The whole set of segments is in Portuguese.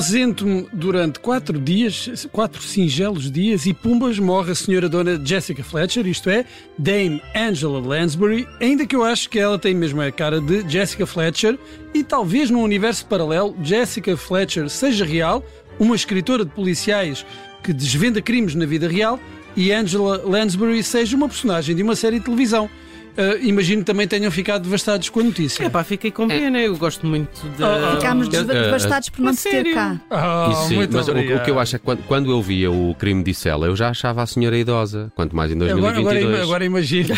Ausento-me durante quatro dias, quatro singelos dias, e pumbas morre a senhora dona Jessica Fletcher, isto é, Dame Angela Lansbury, ainda que eu acho que ela tem mesmo a cara de Jessica Fletcher, e talvez num universo paralelo Jessica Fletcher seja real, uma escritora de policiais que desvenda crimes na vida real, e Angela Lansbury seja uma personagem de uma série de televisão. Uh, imagino que também tenham ficado devastados com a notícia. É pá, fiquei com pena. Eu gosto muito de. Ah, Ficámos ah, deva- ah, devastados por não te ter cá. Ah, Isso sim, muito mas o, o que eu acho é que quando, quando eu via o crime de Sela, eu já achava a senhora idosa, quanto mais em Agora, 2022. agora, agora imagina.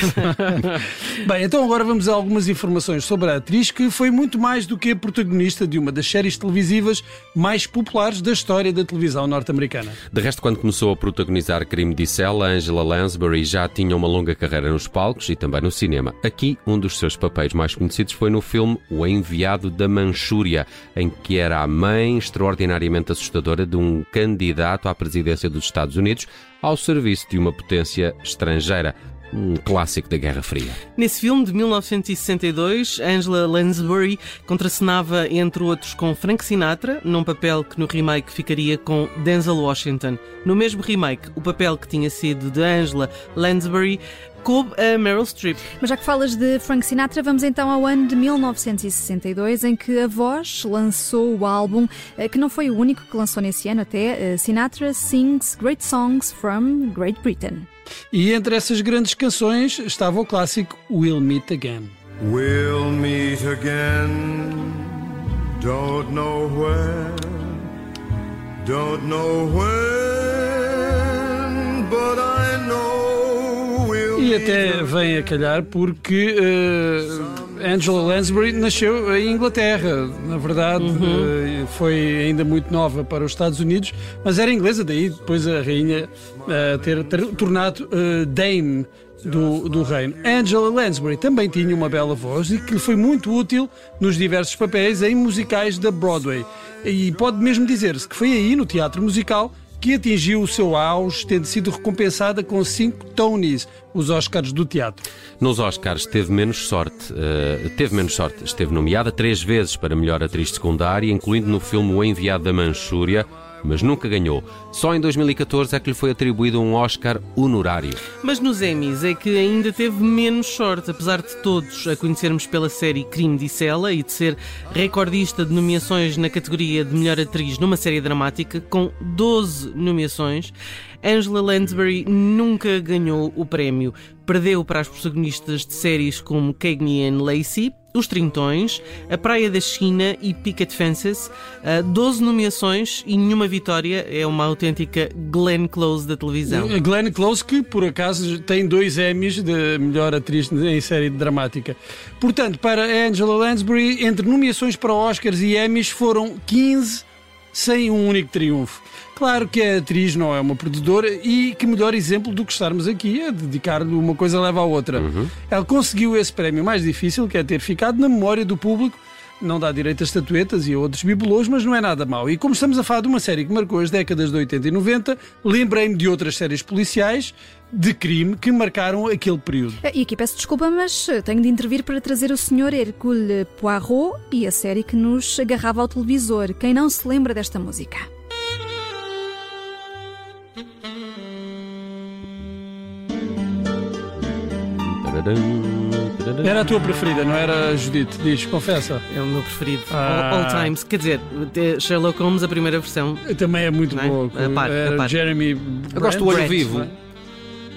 Bem, então agora vamos a algumas informações sobre a atriz que foi muito mais do que a protagonista de uma das séries televisivas mais populares da história da televisão norte-americana. De resto, quando começou a protagonizar Crime de Sela, Angela Lansbury já tinha uma longa carreira nos palcos e também no cinema. Aqui, um dos seus papéis mais conhecidos foi no filme O Enviado da Manchúria, em que era a mãe extraordinariamente assustadora de um candidato à presidência dos Estados Unidos ao serviço de uma potência estrangeira. Um clássico da Guerra Fria. Nesse filme de 1962, Angela Lansbury contracenava, entre outros, com Frank Sinatra, num papel que no remake ficaria com Denzel Washington. No mesmo remake, o papel que tinha sido de Angela Lansbury coube a Meryl Streep. Mas já que falas de Frank Sinatra, vamos então ao ano de 1962, em que a Voz lançou o álbum, eh, que não foi o único que lançou nesse ano até, eh, Sinatra Sings Great Songs from Great Britain. E entre essas grandes canções estava o clássico We'll Meet Again. We'll meet again. Don't know where, don't know when, E até vem a calhar porque eh, Angela Lansbury nasceu em Inglaterra. Na verdade, eh, foi ainda muito nova para os Estados Unidos, mas era inglesa, daí depois a rainha eh, ter, ter tornado Dame. Do, do reino. Angela Lansbury também tinha uma bela voz e que lhe foi muito útil nos diversos papéis em musicais da Broadway. E pode mesmo dizer-se que foi aí, no teatro musical, que atingiu o seu auge, tendo sido recompensada com cinco Tonys, os Oscars do teatro. Nos Oscars teve menos sorte. eh, teve menos sorte. Esteve nomeada três vezes para melhor atriz secundária, incluindo no filme O Enviado da Manchúria, mas nunca ganhou. Só em 2014 é que lhe foi atribuído um Oscar honorário. Mas nos Emmys é que ainda teve menos sorte, apesar de todos a conhecermos pela série Crime de Sela e de ser recordista de nomeações na categoria de melhor atriz numa série dramática, com 12 nomeações. Angela Lansbury nunca ganhou o prémio. Perdeu para as protagonistas de séries como Cagney and Lacey, Os Trintões, A Praia da China e Picket Fences. Ah, 12 nomeações e nenhuma vitória. É uma autêntica Glenn Close da televisão. A Glenn Close, que por acaso tem dois Emmys de melhor atriz em série dramática. Portanto, para Angela Lansbury, entre nomeações para Oscars e Emmys foram 15 sem um único triunfo. Claro que a atriz não é uma perdedora e que melhor exemplo do que estarmos aqui a dedicar-lhe uma coisa leva à outra. Ela conseguiu esse prémio mais difícil, que é ter ficado na memória do público não dá direito a estatuetas e a outros bibelôs, mas não é nada mau. E como estamos a falar de uma série que marcou as décadas de 80 e 90, lembrei-me de outras séries policiais de crime que marcaram aquele período. E aqui peço desculpa, mas eh, tenho de intervir para trazer o Sr. Hercule Poirot e a série que nos agarrava ao televisor. Quem não se lembra desta música? Era a tua preferida, não era, Judite? Diz, confessa. É o meu preferido. Ah. All, all times. Quer dizer, Sherlock Holmes, a primeira versão. Também é muito é? boa. A par, a Era par. Jeremy Eu gosto do olho Brett, vivo. é?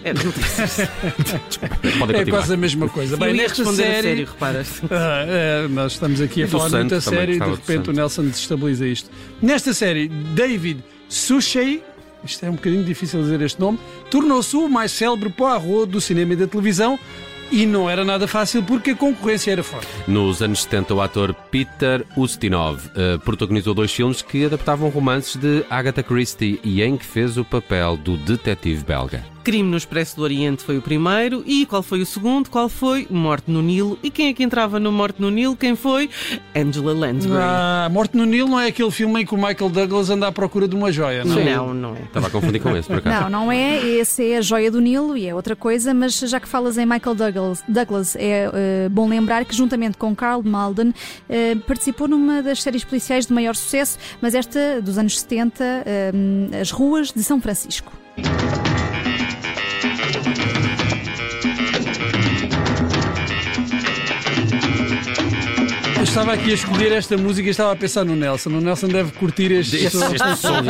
É, É quase a mesma coisa. Bem, nesta responder a série. sério, reparas. Ah, é, nós estamos aqui a do falar muito a sério e de repente o. Nelson desestabiliza isto. Nesta série, David Suchet, isto é um bocadinho difícil dizer este nome, tornou-se o mais célebre Poirot do cinema e da televisão e não era nada fácil porque a concorrência era forte. Nos anos 70, o ator Peter Ustinov eh, protagonizou dois filmes que adaptavam romances de Agatha Christie e em que fez o papel do detetive belga. Crime no Expresso do Oriente foi o primeiro. E qual foi o segundo? Qual foi? Morte no Nilo. E quem é que entrava no Morte no Nilo? Quem foi? Angela Lansbury. Ah, Morte no Nilo não é aquele filme em que o Michael Douglas anda à procura de uma joia, não? é? Não, não é. Estava a confundir com esse, por acaso. Não, não é. Esse é a joia do Nilo e é outra coisa, mas já que falas em Michael Douglas, Douglas é eh, bom lembrar que, juntamente com Carl Malden, eh, participou numa das séries policiais de maior sucesso, mas esta dos anos 70, eh, As Ruas de São Francisco. Estava aqui a escolher esta música e estava a pensar no Nelson. O Nelson deve curtir este Este, som. este som.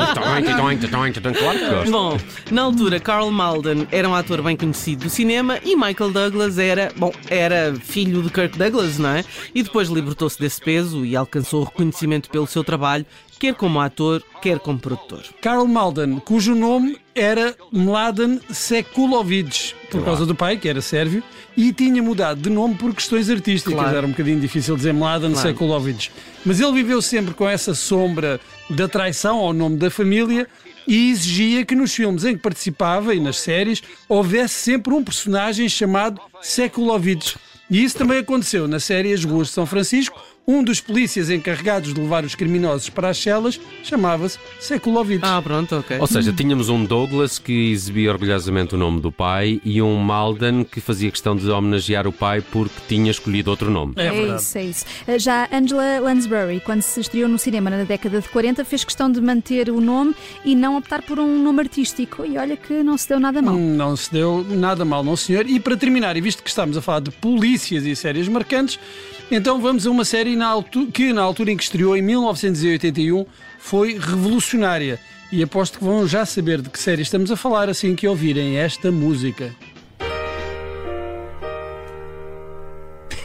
Claro que gosto. Bom, na altura, Carl Malden era um ator bem conhecido do cinema e Michael Douglas era, bom, era filho de Kirk Douglas, não é? E depois libertou-se desse peso e alcançou o reconhecimento pelo seu trabalho, quer como ator, quer como produtor. Carl Malden, cujo nome era Mladen Sekulovic, por Claro. causa do pai, que era sérvio, e tinha mudado de nome por questões artísticas. Claro. Era um bocadinho difícil dizer Mladen Claro. Sekulovic. Mas ele viveu sempre com essa sombra da traição ao nome da família e exigia que nos filmes em que participava e nas séries houvesse sempre um personagem chamado Sekulovic. E isso também aconteceu na série As Ruas de São Francisco. Um dos polícias encarregados de levar os criminosos para as celas chamava-se Sekulovic. Ah, pronto, ok. Ou seja, tínhamos um Douglas que exibia orgulhosamente o nome do pai e um Malden que fazia questão de homenagear o pai porque tinha escolhido outro nome. É verdade. isso, é isso. Uh, Já Angela Lansbury, quando se estreou no cinema na década de 40, fez questão de manter o nome e não optar por um nome artístico. E olha que não se deu nada mal. Não se deu nada mal, não senhor. E para terminar, e visto que estamos a falar de polícias e séries marcantes, então vamos a uma série na altu- que, na altura em que estreou, em 1981, foi revolucionária. E aposto que vão já saber de que série estamos a falar assim que ouvirem esta música.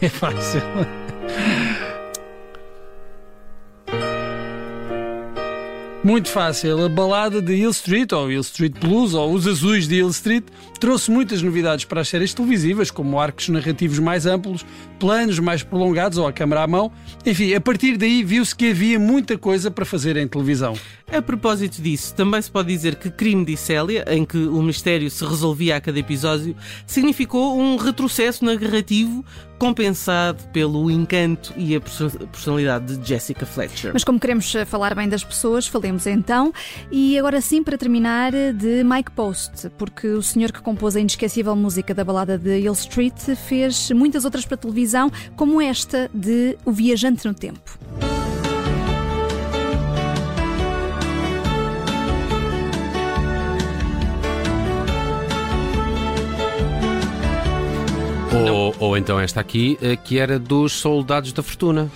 É fácil. Muito fácil. A balada de Hill Street, ou Hill Street Blues, ou Os Azuis de Hill Street, trouxe muitas novidades para as séries televisivas, como arcos narrativos mais amplos, planos mais prolongados ou a câmara à mão. Enfim, a partir daí viu-se que havia muita coisa para fazer em televisão. A propósito disso, também se pode dizer que Crime de Célia, em que o mistério se resolvia a cada episódio, significou um retrocesso narrativo compensado pelo encanto e a perso- personalidade de Jessica Fletcher. Mas como queremos eh, falar bem das pessoas, falemos então. E agora sim, para terminar, eh, de Mike Post, porque o senhor que compôs a inesquecível música da balada de Hill Street fez muitas outras para televisão, como esta de O Viajante no Tempo. Ou, então esta aqui, eh, que era dos Soldados da Fortuna.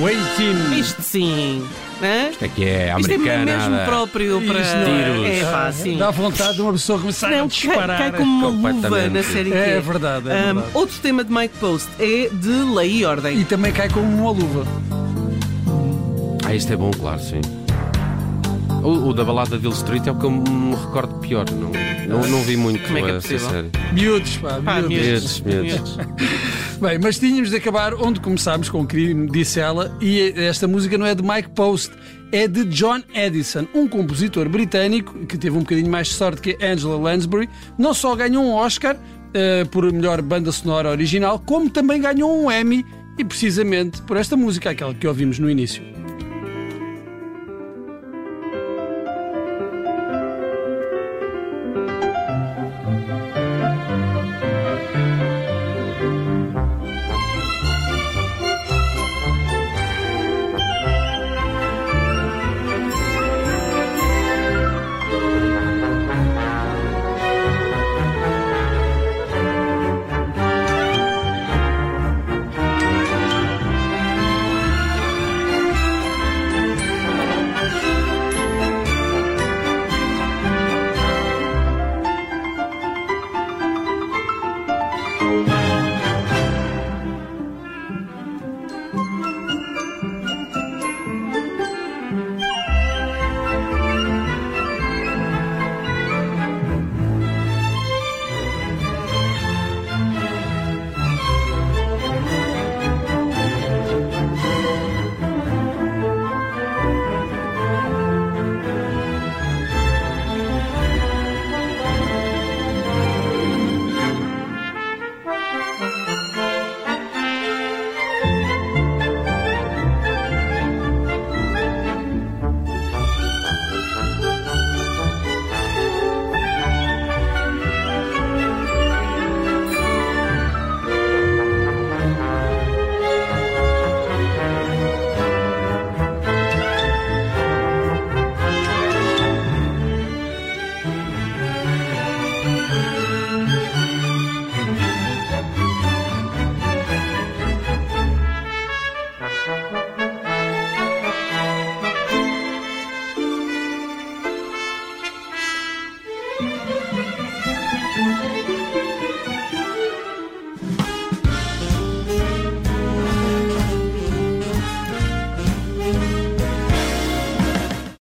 Waiting! Isto sim. Hã? Isto é que é Isto é americana. mesmo próprio para. Isto não é. É pá, sim. Dá vontade de uma pessoa começar a Não, cai, disparar. cai como uma luva na série que É verdade, é verdade. outro tema de Mike Post é de lei e ordem. E também cai como uma luva. Ah, isto é bom, claro, sim. O, o da balada de Hill Street é o que eu me recordo pior. Não, não, não vi muito Como é que é essa possível? série. Miúdos, pá, Pá, miúdos. miúdos, Miúdos, Bem, mas tínhamos de acabar onde começámos com o crime, disse ela, e esta música não é de Mike Post, é de John Edison, um compositor britânico que teve um bocadinho mais sorte que Angela Lansbury. Não só ganhou um Oscar eh, por melhor banda sonora original, como também ganhou um Emmy, e precisamente por esta música, aquela que ouvimos no início.